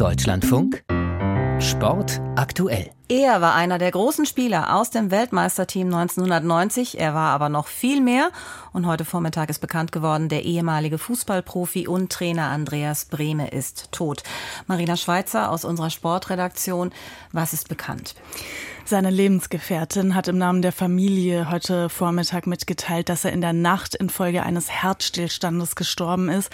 Deutschlandfunk Sport aktuell. Er war einer der großen Spieler aus dem Weltmeisterteam 1990. Er war aber noch viel mehr. Und heute Vormittag ist bekannt geworden, der ehemalige Fußballprofi und Trainer Andreas Brehme ist tot. Marina Schweizer aus unserer Sportredaktion. Was ist bekannt? Seine Lebensgefährtin hat im Namen der Familie heute Vormittag mitgeteilt, dass er in der Nacht infolge eines Herzstillstandes gestorben ist.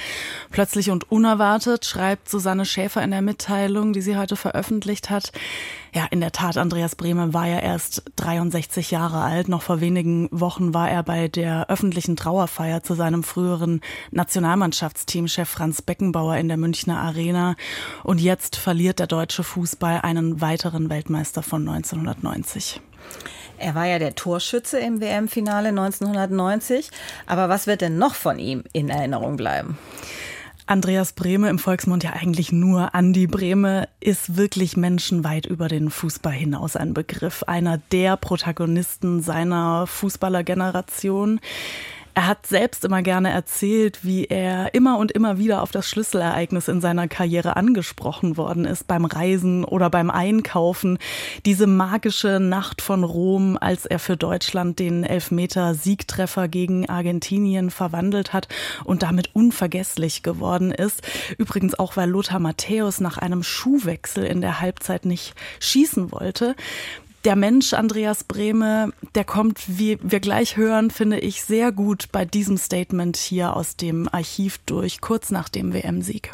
Plötzlich und unerwartet, schreibt Susanne Schäfer in der Mitteilung, die sie heute veröffentlicht hat. Ja, in der Tat, Andreas Brehme war ja erst 63 Jahre alt. Noch vor wenigen Wochen war er bei der öffentlichen Trauerfeier zu seinem früheren Nationalmannschaftsteamchef Franz Beckenbauer in der Münchner Arena. Und jetzt verliert der deutsche Fußball einen weiteren Weltmeister von 1990. Er war ja der Torschütze im WM-Finale 1990. Aber was wird denn noch von ihm in Erinnerung bleiben? Andreas Brehme im Volksmund ja eigentlich nur Andi Brehme ist wirklich menschenweit über den Fußball hinaus ein Begriff. Einer der Protagonisten seiner Fußballergeneration. Er hat selbst immer gerne erzählt, wie er immer und immer wieder auf das Schlüsselereignis in seiner Karriere angesprochen worden ist, beim Reisen oder beim Einkaufen. Diese magische Nacht von Rom, als er für Deutschland den Elfmeter-Siegtreffer gegen Argentinien verwandelt hat und damit unvergesslich geworden ist. Übrigens auch, weil Lothar Matthäus nach einem Schuhwechsel in der Halbzeit nicht schießen wollte der Mensch Andreas Brehme, der kommt, wie wir gleich hören, finde ich sehr gut bei diesem Statement hier aus dem Archiv durch, kurz nach dem WM-Sieg.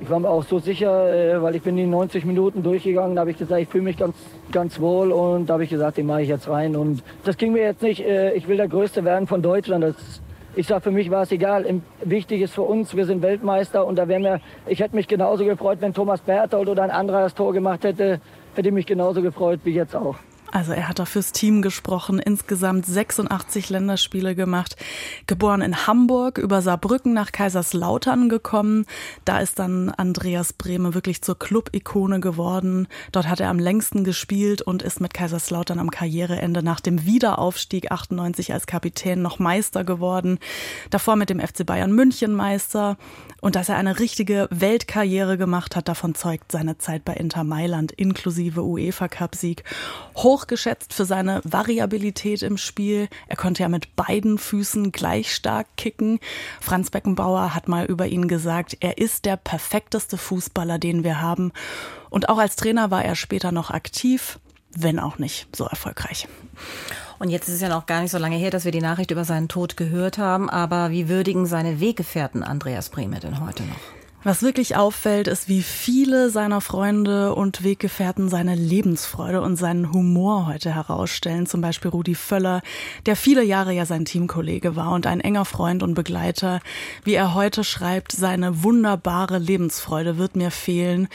Ich war mir auch so sicher, äh, weil ich bin die 90 Minuten durchgegangen, da habe ich gesagt, ich fühle mich ganz, ganz wohl und da habe ich gesagt, den mache ich jetzt rein. Und das ging mir jetzt nicht, äh, ich will der Größte werden von Deutschland. Das, ich sage, für mich war es egal. Wichtig ist für uns, wir sind Weltmeister und da wäre mir, ich hätte mich genauso gefreut, wenn Thomas Berthold oder ein anderer das Tor gemacht hätte hätte mich genauso gefreut wie jetzt auch. Also er hat da fürs Team gesprochen, insgesamt 86 Länderspiele gemacht, geboren in Hamburg, über Saarbrücken nach Kaiserslautern gekommen. Da ist dann Andreas Brehme wirklich zur Club-Ikone geworden. Dort hat er am längsten gespielt und ist mit Kaiserslautern am Karriereende nach dem Wiederaufstieg 98 als Kapitän noch Meister geworden. Davor mit dem FC Bayern München Meister. Und dass er eine richtige Weltkarriere gemacht hat, davon zeugt seine Zeit bei Inter Mailand inklusive UEFA-Cup-Sieg. Hochgeschätzt für seine Variabilität im Spiel. Er konnte ja mit beiden Füßen gleich stark kicken. Franz Beckenbauer hat mal über ihn gesagt, er ist der perfekteste Fußballer, den wir haben. Und auch als Trainer war er später noch aktiv, wenn auch nicht so erfolgreich. Und jetzt ist es ja noch gar nicht so lange her, dass wir die Nachricht über seinen Tod gehört haben. Aber wie würdigen seine Weggefährten Andreas Brehme denn heute noch? Was wirklich auffällt, ist, wie viele seiner Freunde und Weggefährten seine Lebensfreude und seinen Humor heute herausstellen. Zum Beispiel Rudi Völler, der viele Jahre ja sein Teamkollege war und ein enger Freund und Begleiter. Wie er heute schreibt, seine wunderbare Lebensfreude wird mir fehlen.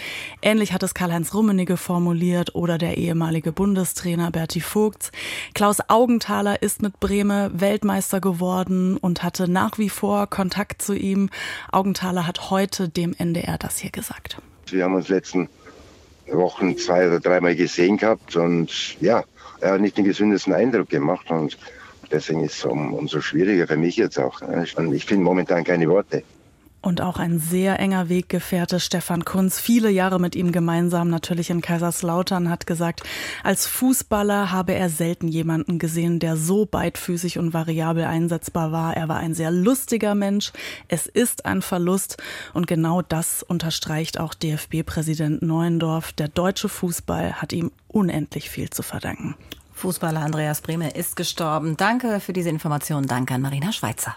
Ähnlich hat es Karl-Heinz Rummenigge formuliert oder der ehemalige Bundestrainer Berti Vogts. Klaus Augenthaler ist mit Breme Weltmeister geworden und hatte nach wie vor Kontakt zu ihm. Augenthaler hat heute dem NDR das hier gesagt. Wir haben uns letzten Wochen zwei oder dreimal gesehen gehabt und ja, er hat nicht den gesündesten Eindruck gemacht und deswegen ist es um, umso schwieriger für mich jetzt auch. Ich finde momentan keine Worte und auch ein sehr enger Weggefährte Stefan Kunz, viele Jahre mit ihm gemeinsam natürlich in Kaiserslautern, hat gesagt, als Fußballer habe er selten jemanden gesehen, der so beidfüßig und variabel einsetzbar war. Er war ein sehr lustiger Mensch. Es ist ein Verlust und genau das unterstreicht auch DFB-Präsident Neuendorf. Der deutsche Fußball hat ihm unendlich viel zu verdanken. Fußballer Andreas Brehme ist gestorben. Danke für diese Information. Danke an Marina Schweizer.